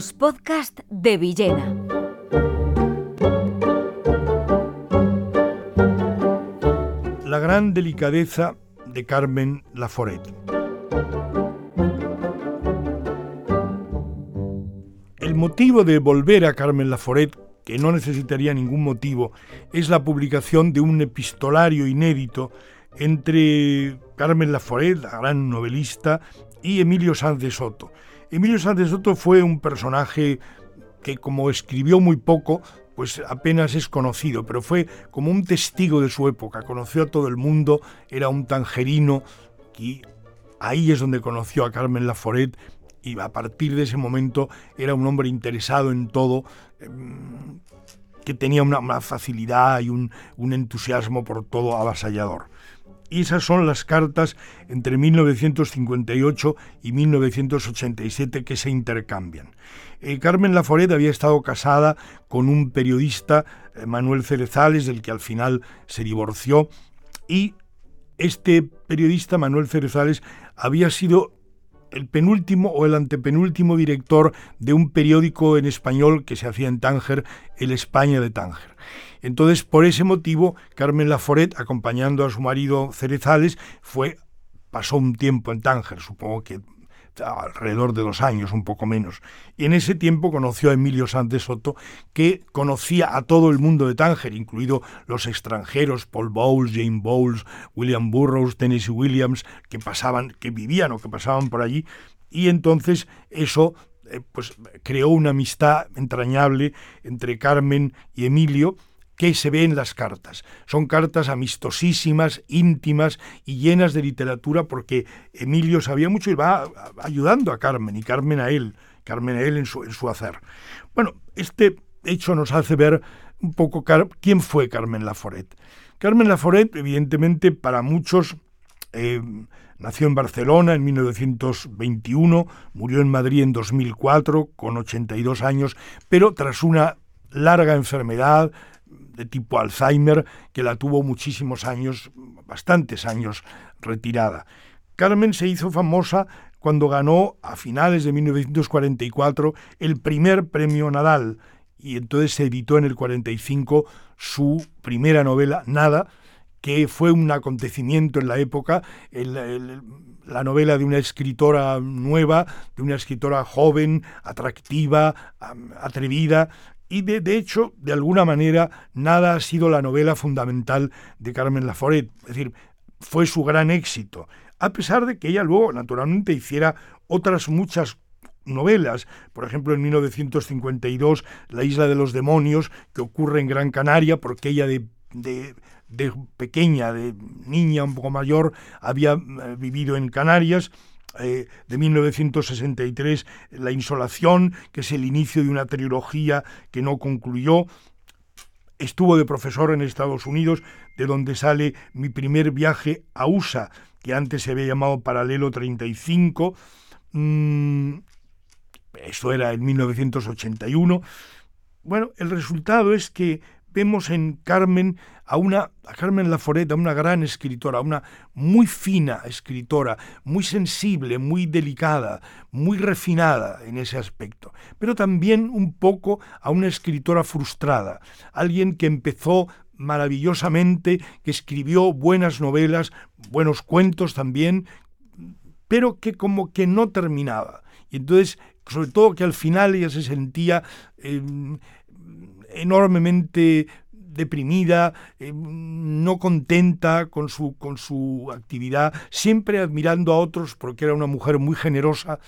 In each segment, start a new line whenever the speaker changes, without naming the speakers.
Los podcasts de Villena.
La gran delicadeza de Carmen Laforet. El motivo de volver a Carmen Laforet, que no necesitaría ningún motivo, es la publicación de un epistolario inédito entre Carmen Laforet, la gran novelista, y Emilio Sanz de Soto. Emilio de Soto fue un personaje que como escribió muy poco, pues apenas es conocido, pero fue como un testigo de su época, conoció a todo el mundo, era un tangerino y ahí es donde conoció a Carmen Laforet y a partir de ese momento era un hombre interesado en todo, em, que tenía una, facilidad y un, un entusiasmo por todo avasallador. Y esas son las cartas entre 1958 y 1987 que se intercambian. Eh, Carmen Laforet había estado casada con un periodista, eh, Manuel Cerezales, del que al final se divorció, y este periodista, Manuel Cerezales, había sido el penúltimo o el antepenúltimo director de un periódico en español que se hacía en Tánger, El España de Tánger. Entonces, por ese motivo, Carmen Laforet, acompañando a su marido Cerezales, fue, pasó un tiempo en Tánger, supongo que alrededor de dos años, un poco menos. Y en ese tiempo conoció a Emilio Sánchez Soto, que conocía a todo el mundo de Tánger, incluido los extranjeros, Paul Bowles, Jane Bowles, William Burroughs, Tennessee Williams, que pasaban, que vivían o que pasaban por allí. Y entonces eso eh, pues creó una amistad entrañable entre Carmen y Emilio, que se ve en las cartas. Son cartas amistosísimas, íntimas y llenas de literatura porque Emilio sabía mucho y va ayudando a Carmen y Carmen a él, Carmen a él en su, en su hacer. Bueno, este hecho nos hace ver un poco quién fue Carmen Laforet. Carmen Laforet, evidentemente, para muchos, eh, nació en Barcelona en 1921, murió en Madrid en 2004 con 82 años, pero tras una larga enfermedad, de tipo Alzheimer, que la tuvo muchísimos años, bastantes años retirada. Carmen se hizo famosa cuando ganó a finales de 1944 el primer premio Nadal y entonces se editó en el 45 su primera novela, Nada, que fue un acontecimiento en la época, la novela de una escritora nueva, de una escritora joven, atractiva, atrevida, y de, hecho, de alguna manera, nada ha sido la novela fundamental de Carmen Laforet, es decir, fue su gran éxito, a pesar de que ella luego, naturalmente, hiciera otras muchas novelas, por ejemplo en 1952 La isla de los demonios, que ocurre en Gran Canaria, porque ella de, de, de pequeña, de niña un poco mayor, había eh, vivido en Canarias, eh, de 1963, La Insolación, que es el inicio de una trilogía que no concluyó. Estuvo de profesor en Estados Unidos, de donde sale mi primer viaje a USA, que antes se había llamado Paralelo 35. Mm, esto era en 1981. Bueno, el resultado es que vemos en Carmen a una a Carmen Laforet, a una gran escritora, una muy fina escritora, muy sensible, muy delicada, muy refinada en ese aspecto, pero también un poco a una escritora frustrada, alguien que empezó maravillosamente, que escribió buenas novelas, buenos cuentos también, pero que como que no terminaba. Y entonces, sobre todo que al final ella se sentía eh, enormemente deprimida, eh, no contenta con su, con su actividad, siempre admirando a otros porque era una mujer muy generosa.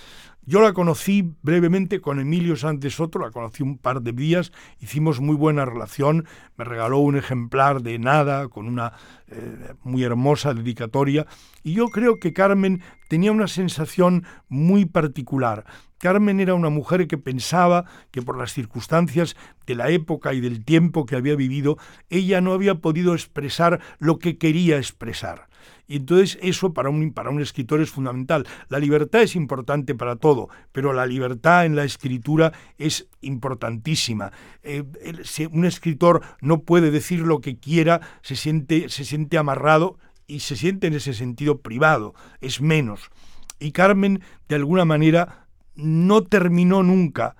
Yo la conocí brevemente con Emilio Sánchez Soto, la conocí un par de días, hicimos muy buena relación, me regaló un ejemplar de nada con una eh, muy hermosa dedicatoria y yo creo que Carmen tenía una sensación muy particular. Carmen era una mujer que pensaba que por las circunstancias de la época y del tiempo que había vivido, ella no había podido expresar lo que quería expresar. Y entonces eso para un, para un escritor es fundamental. La libertad es importante para todo, pero la libertad en la escritura es importantísima. Eh, si un escritor no puede decir lo que quiera, se siente, se siente amarrado y se siente en ese sentido privado, es menos. Y Carmen, de alguna manera, no terminó nunca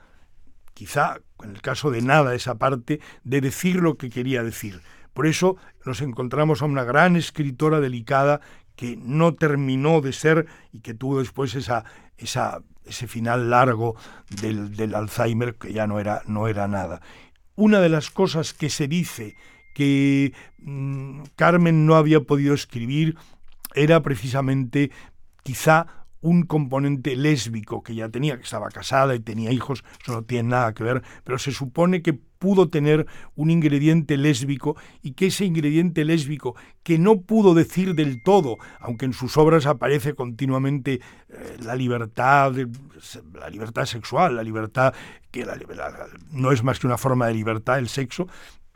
quizá en el caso de nada esa parte, de decir lo que quería decir. Por eso nos encontramos a una gran escritora delicada que no terminó de ser y que tuvo después esa, ese final largo del, Alzheimer que ya no era, no era nada. Una de las cosas que se dice que mmm, Carmen no había podido escribir era precisamente quizá un componente lésbico que ya tenía, que estaba casada y tenía hijos, eso no tiene nada que ver, pero se supone que pudo tener un ingrediente lésbico y que ese ingrediente lésbico que no pudo decir del todo, aunque en sus obras aparece continuamente eh, la libertad, la libertad sexual, la libertad que la, la, no es más que una forma de libertad el sexo,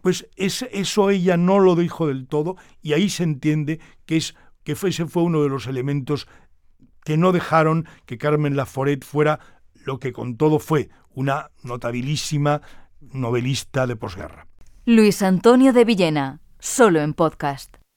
pues es, eso ella no lo dijo del todo y ahí se entiende que es que ese fue uno de los elementos que no dejaron que Carmen Laforet fuera lo que con todo fue una notabilísima novelista de posguerra.
Luis Antonio de Villena, solo en podcast.